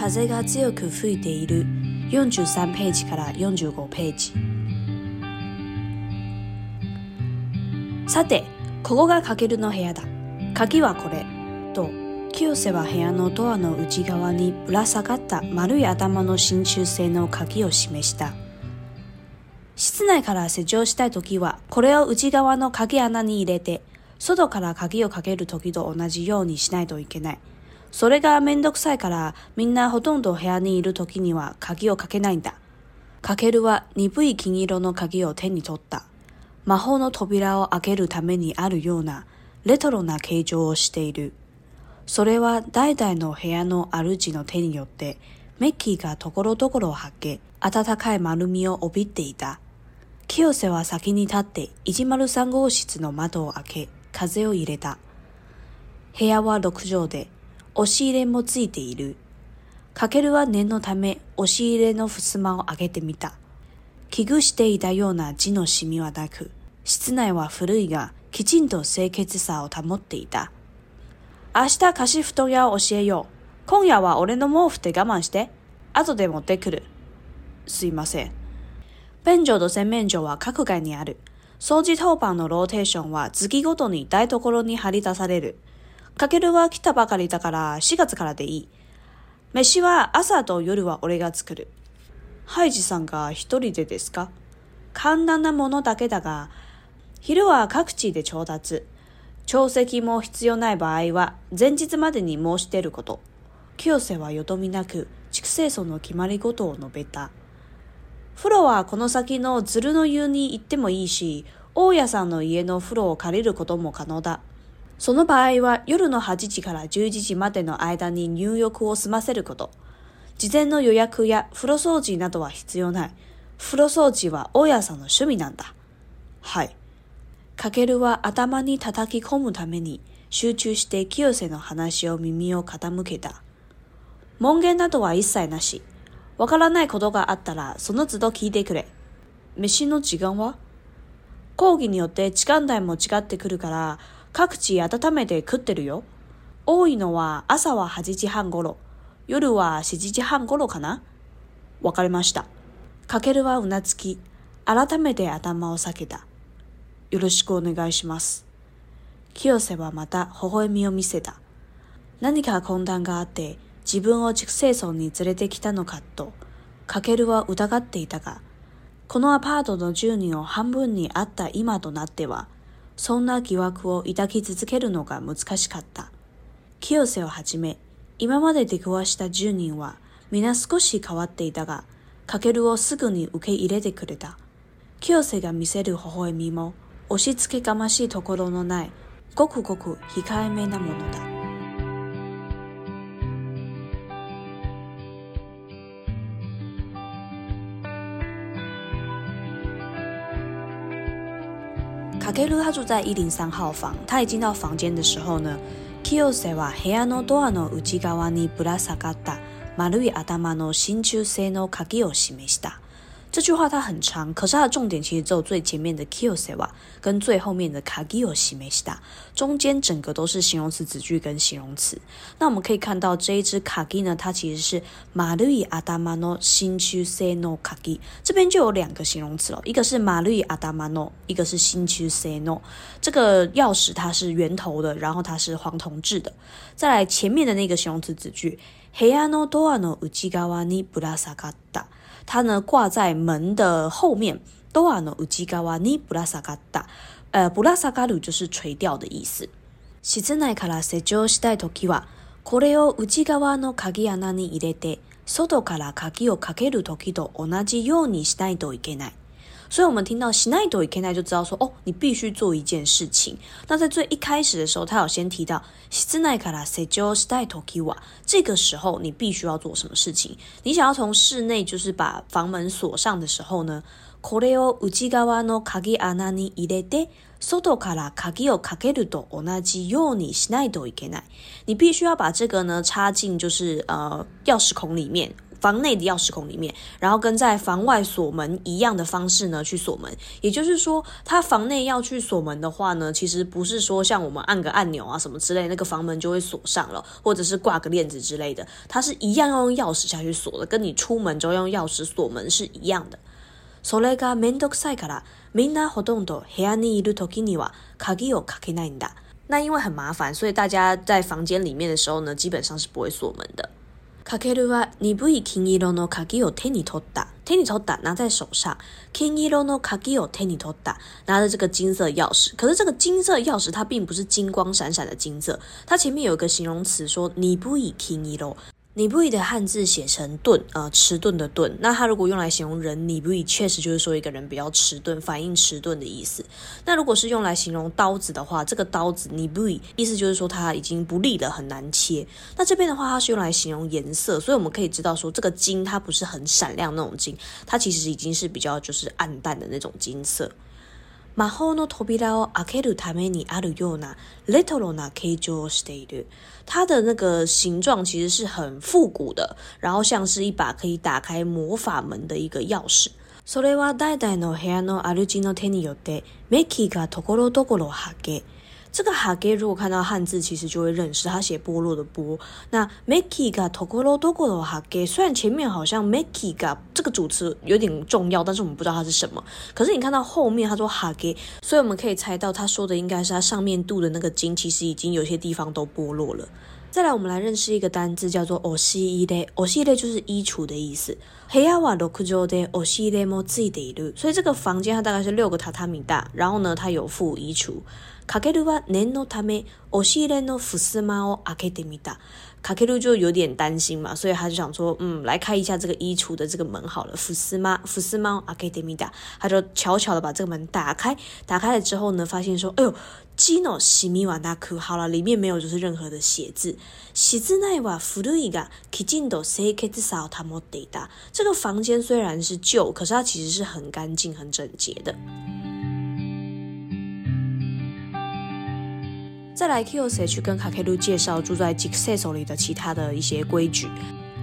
風が強く吹いている43ページから45ページさてここがかけるの部屋だ鍵はこれと清瀬は部屋のドアの内側にぶら下がった丸い頭の真鍮製の鍵を示した室内から施錠したい時はこれを内側の鍵穴に入れて外から鍵をかける時と同じようにしないといけないそれがめんどくさいからみんなほとんど部屋にいる時には鍵をかけないんだ。かけるは鈍い金色の鍵を手に取った。魔法の扉を開けるためにあるようなレトロな形状をしている。それは代々の部屋の主の手によってメッキーがところどころをはけ、暖かい丸みを帯びていた。清瀬は先に立ってまる3号室の窓を開け、風を入れた。部屋は6畳で、押し入れもついている。かけるは念のため押し入れの襖を上げてみた。危惧していたような字のシミはなく、室内は古いが、きちんと清潔さを保っていた。明日貸し布団屋を教えよう。今夜は俺の毛布で我慢して。後で持ってくる。すいません。便所と洗面所は各階にある。掃除当番のローテーションは月ごとに台所に張り出される。かけるは来たばかりだから4月からでいい。飯は朝と夜は俺が作る。ハイジさんが一人でですか簡単なものだけだが、昼は各地で調達。調席も必要ない場合は、前日までに申してること。清瀬はよどみなく、畜生村の決まり事を述べた。風呂はこの先の鶴の湯に行ってもいいし、大家さんの家の風呂を借りることも可能だ。その場合は夜の8時から11時までの間に入浴を済ませること。事前の予約や風呂掃除などは必要ない。風呂掃除は大家さんの趣味なんだ。はい。かけるは頭に叩き込むために集中して清瀬の話を耳を傾けた。門限などは一切なし。わからないことがあったらその都度聞いてくれ。飯の時間は講義によって時間帯も違ってくるから、各地温めて食ってるよ。多いのは朝は8時半頃、夜は7時半頃かな。わかりました。かけるはうなつき、改めて頭を下げた。よろしくお願いします。清瀬はまた微笑みを見せた。何か混乱があって自分を畜生村に連れてきたのかと、かけるは疑っていたが、このアパートの住人を半分に会った今となっては、そんな疑惑を抱き続けるのが難しかった。清瀬をはじめ、今まで出くわした10人は皆少し変わっていたが、かけるをすぐに受け入れてくれた。清瀬が見せる微笑みも、押し付けがましいところのない、ごくごく控えめなものだ。カケル他住在一零三号房。他一进到房间的时候呢，清瀬は部屋のドアの内側にぶら下がった丸い頭の真鍮製の鍵を示した。这句话它很长，可是它的重点其实只有最前面的 kiosawa 跟最后面的 kagi o shimesta，中间整个都是形容词词句跟形容词。那我们可以看到这一只 kagi 呢，它其实是 malu i adamano shinju seno kagi，这边就有两个形容词了，一个是 malu i adamano，一个是 shinju seno。这个钥匙它是圆头的，然后它是黄铜制的。再来前面的那个形容词词句，heian no toa no uchigawa ni brasa katta。它呢挂在门的后面。ドアの内側にぶら下がった。呃，ぶら下がる就是垂钓的意思。室内から施錠したいときは、これを内側の鍵穴に入れて、外から鍵をかけるときと同じようにしないといけない。所以我们听到しないといけない就知道说哦，你必须做一件事情。那在最一开始的时候，他有先提到室内から先就したいときは，这个时候你必须要做什么事情？你想要从室内就是把房门锁上的时候呢？これをうちがわの鍵アナに入れて外から鍵をかけると同じようにしないといけない。你必须要把这个呢插进就是呃钥匙孔里面。房内的钥匙孔里面，然后跟在房外锁门一样的方式呢去锁门。也就是说，他房内要去锁门的话呢，其实不是说像我们按个按钮啊什么之类，那个房门就会锁上了，或者是挂个链子之类的，它是一样要用钥匙下去锁的，跟你出门之后用钥匙锁门是一样的。那因为很麻烦，所以大家在房间里面的时候呢，基本上是不会锁门的。かけるは、にぶい金色の鍵を手に取った。手に取った、拿在手上。金色の鍵を手に取った、拿着这个金色钥匙。可是这个金色钥匙，它并不是金光闪闪的金色，它前面有一个形容词说，にぶい金色。你不义的汉字写成钝，呃，迟钝的钝。那它如果用来形容人，你不义确实就是说一个人比较迟钝，反应迟钝的意思。那如果是用来形容刀子的话，这个刀子你不义，意思就是说它已经不利了，很难切。那这边的话，它是用来形容颜色，所以我们可以知道说，这个金它不是很闪亮那种金，它其实已经是比较就是暗淡的那种金色。魔后の扉を開けるためにあるようなレトロな形状を s t a る。的，它的那个形状其实是很复古的，然后像是一把可以打开魔法门的一个钥匙。索雷瓦戴戴诺黑阿鲁金诺天尼有得，米奇卡托格罗托格罗哈给。这个哈给，如果看到汉字，其实就会认识。他写剥落的剥。那 miki ga tokoro doko 的 o hage，虽然前面好像 miki ga 这个主词有点重要，但是我们不知道它是什么。可是你看到后面，他说 hage，所以我们可以猜到他说的应该是他上面镀的那个金，其实已经有些地方都剥落了。再来，我们来认识一个单字，叫做 o 系列。o 系列就是衣橱的意思。黑 e i a w 的 o k u j o u e o mo zidei 所以这个房间它大概是六个榻榻米大，然后呢，它有附衣橱。卡克鲁啊，年老他们，我信任的福斯猫阿克提米达，卡克鲁就有点担心嘛，所以他就想说，嗯，来开一下这个衣橱的这个门好了。福斯猫，福斯猫阿克提米达，他就悄悄的把这个门打开，打开了之后呢，发现说，哎呦，基诺西米瓦纳库，好了，里面没有就是任何的鞋子。西兹奈瓦弗鲁伊噶，迄今为止最少他没抵达。这个房间虽然是旧，可是它其实是很干净、很整洁的。再来，KyoSh 跟卡卡路介绍住在 Jikse 手里的其他的一些规矩。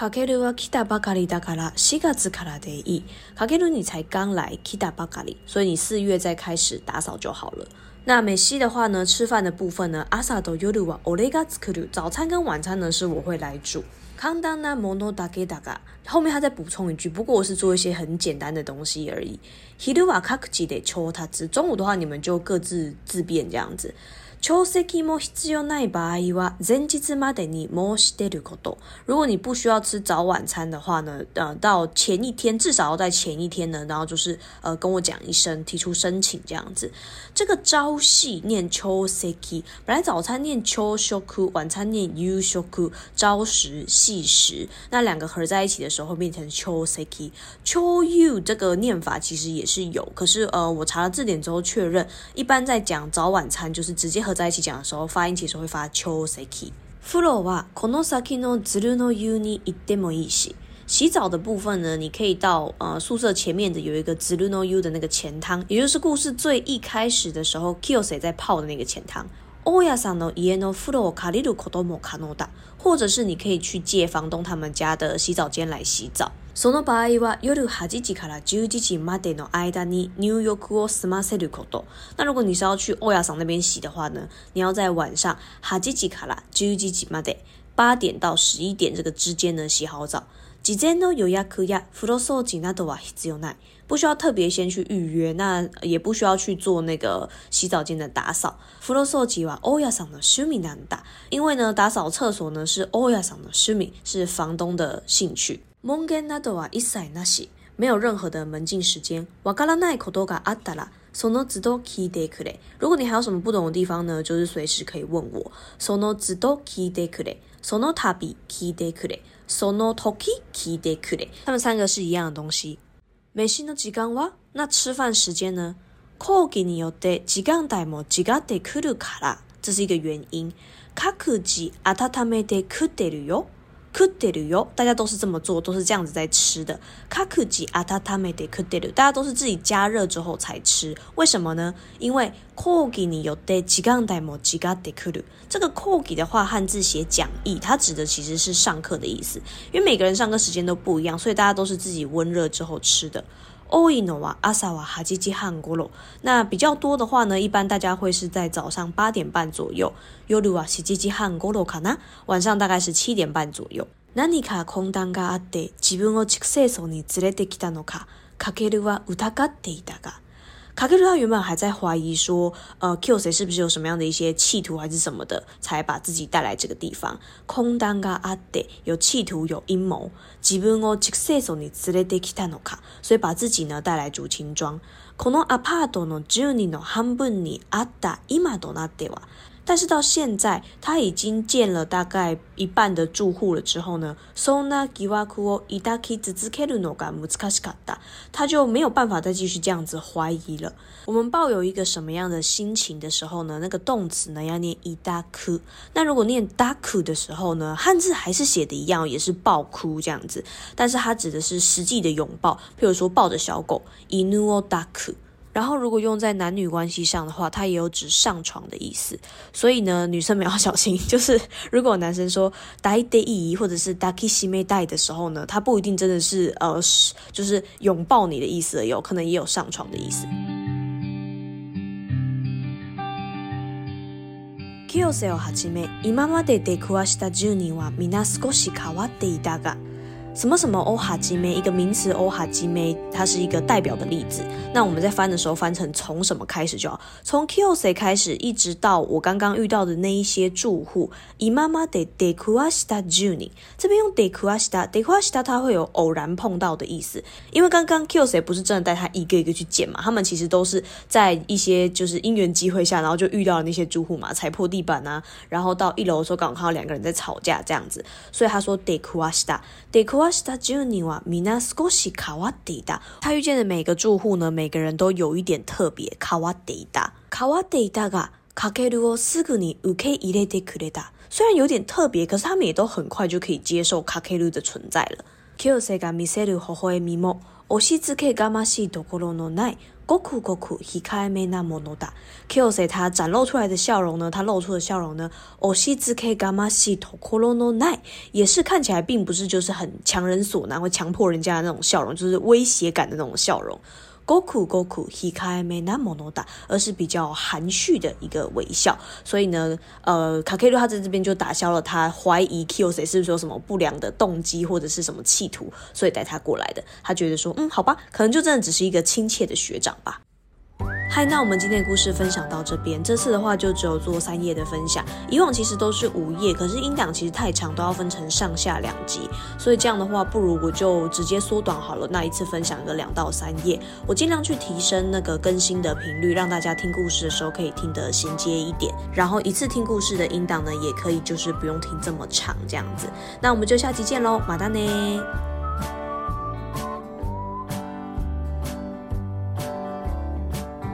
卡け鲁瓦，基达巴卡里达卡拉，四月之卡拉得意。卡克鲁，你才刚来基达巴卡里，所以你四月再开始打扫就好了。那美西的话呢，吃饭的部分呢，阿萨多尤鲁瓦，奥雷早餐跟晚餐呢是我会来煮。康达纳莫诺达给达嘎，后面他再补充一句，不过我是做一些很简单的东西而已。希鲁瓦卡克吉得中午的话你们就各自自便这样子。朝食も必要ない場合は前日までに申し出ること。如果你不需要吃早晚餐的话呢？呃，到前一天至少要在前一天呢，然后就是呃跟我讲一声，提出申请这样子。这个朝夕念 choseki，本来早餐念 cho shoku，晚餐念 you shoku，朝食夕食，那两个合在一起的时候会变成 choseki。cho y u 这个念法其实也是有，可是呃我查了字典之后确认，一般在讲早晚餐就是直接。合在一起讲的时候，发音其实会发 chousaki。follow 啊，このさっきのズルの湯に一点もいいし。洗澡的部分呢，你可以到呃宿舍前面的有一个ズルの湯的那个前汤，也就是故事最一开始的时候 k i o s a i 在泡的那个前汤。家さ桑の家の風呂借りることも可能だ。或者是你可以去借房东他们家的洗澡间来洗澡。その場合は、夜の八時から十時までの間にニューヨークをスマセルコド。那如果你是要去オヤ桑那边洗的话呢，你要在晚上八时から十时まで八点到十一点这个之间呢洗好澡。自然の夜や空や風呂掃きなどは必要ない。不需要特别先去预约，那也不需要去做那个洗澡间的打扫。フロス吉は欧亚さんの趣味なんだ。因为呢，打扫厕所呢是欧亚さんの趣味，是房东的兴趣。モンゲナはイサなし。没有任何的门禁时间。ワガラナ口多がアタラ。そのずっとキで来る。如果你还有什么不懂的地方呢，就是随时可以问我。そのずっとキで来る。そのタビキで来る。そのトキキで来る。他们三个是一样的东西。飯の時間は那吃飯時間呢講義によって時間帯も違ってくるから。这是一个原因。各自温めて食ってるよ。烤得留哟，大家都是这么做，都是这样子在吃的。卡库吉阿烤得得留，大家都是自己加热之后才吃。为什么呢？因为库几你有得几刚戴帽几刚得留。这个库几的话，汉字写讲义，它指的其实是上课的意思。因为每个人上课时间都不一样，所以大家都是自己温热之后吃的。多いのは朝は8時半頃。那比较多的话呢，一般大家会是在早上八点半左右。夜は7時半頃かな。晚上大概是七点半左右。何か混乱があって自分を畜生層に連れてきたのか、かけるは疑っていたが。卡克拉原本还在怀疑说，呃，Q 谁是不是有什么样的一些企图还是什么的，才把自己带来这个地方。空单があって、有企图有阴谋，自分を直接所に連れてきたのか，所以把自己呢带来竹青庄。このアパートの住人の半分にあった今となっては。但是到现在，他已经建了大概一半的住户了。之后呢，他就没有办法再继续这样子怀疑了。我们抱有一个什么样的心情的时候呢？那个动词呢，要念 ida k 那如果念 da ku 的时候呢，汉字还是写的一样，也是抱哭这样子。但是它指的是实际的拥抱，譬如说抱着小狗，inu o da ku。然后，如果用在男女关系上的话，它也有指上床的意思。所以呢，女生们要小心，就是如果男生说 “dai d e 或者是 “daki s h i m e dai” 的时候呢，他不一定真的是呃，是就是拥抱你的意思，有可能也有上床的意思。起をせよはじめ、今までで暮らした住人はみな少し変わっていたが。什么什么欧哈基梅一个名词，欧哈基梅它是一个代表的例子。那我们在翻的时候翻成从什么开始就好，从 k i l s a y 开始，一直到我刚刚遇到的那一些住户。以妈妈得得夸西达 j u n i 这边用得夸西达，得夸西达他会有偶然碰到的意思，因为刚刚 k i l s a y 不是真的带他一个一个去捡嘛，他们其实都是在一些就是因缘机会下，然后就遇到了那些住户嘛，踩破地板啊，然后到一楼的时候刚好看到两个人在吵架这样子，所以他说得夸西达，得夸。した住人はみんな少し変わっていた。他遇见的每个住户呢，每个人都有一点特别。変わっていた。変わっていたが、かけるをすぐに受け入れてくれた。虽然有点特别，可是他们也都很快就可以接受かける的存在了。清瀬が見せる微笑みも、押し付けがましいところのない。酷酷酷酷，na mono da。k i o s e i 他展露出来的笑容呢？他露出的笑容呢？オシズケ k o シ o no nai，也是看起来并不是就是很强人所难或强迫人家的那种笑容，就是威胁感的那种笑容。Goku, Goku, na monoda，而是比较含蓄的一个微笑。所以呢，呃，卡卡罗他在这边就打消了他怀疑 Q 谁是不是有什么不良的动机或者是什么企图，所以带他过来的。他觉得说，嗯，好吧，可能就真的只是一个亲切的学长吧。嗨，那我们今天的故事分享到这边。这次的话就只有做三页的分享，以往其实都是五页，可是音档其实太长，都要分成上下两集。所以这样的话，不如我就直接缩短好了。那一次分享个两到三页，我尽量去提升那个更新的频率，让大家听故事的时候可以听得衔接一点。然后一次听故事的音档呢，也可以就是不用听这么长这样子。那我们就下期见喽，马丹呢。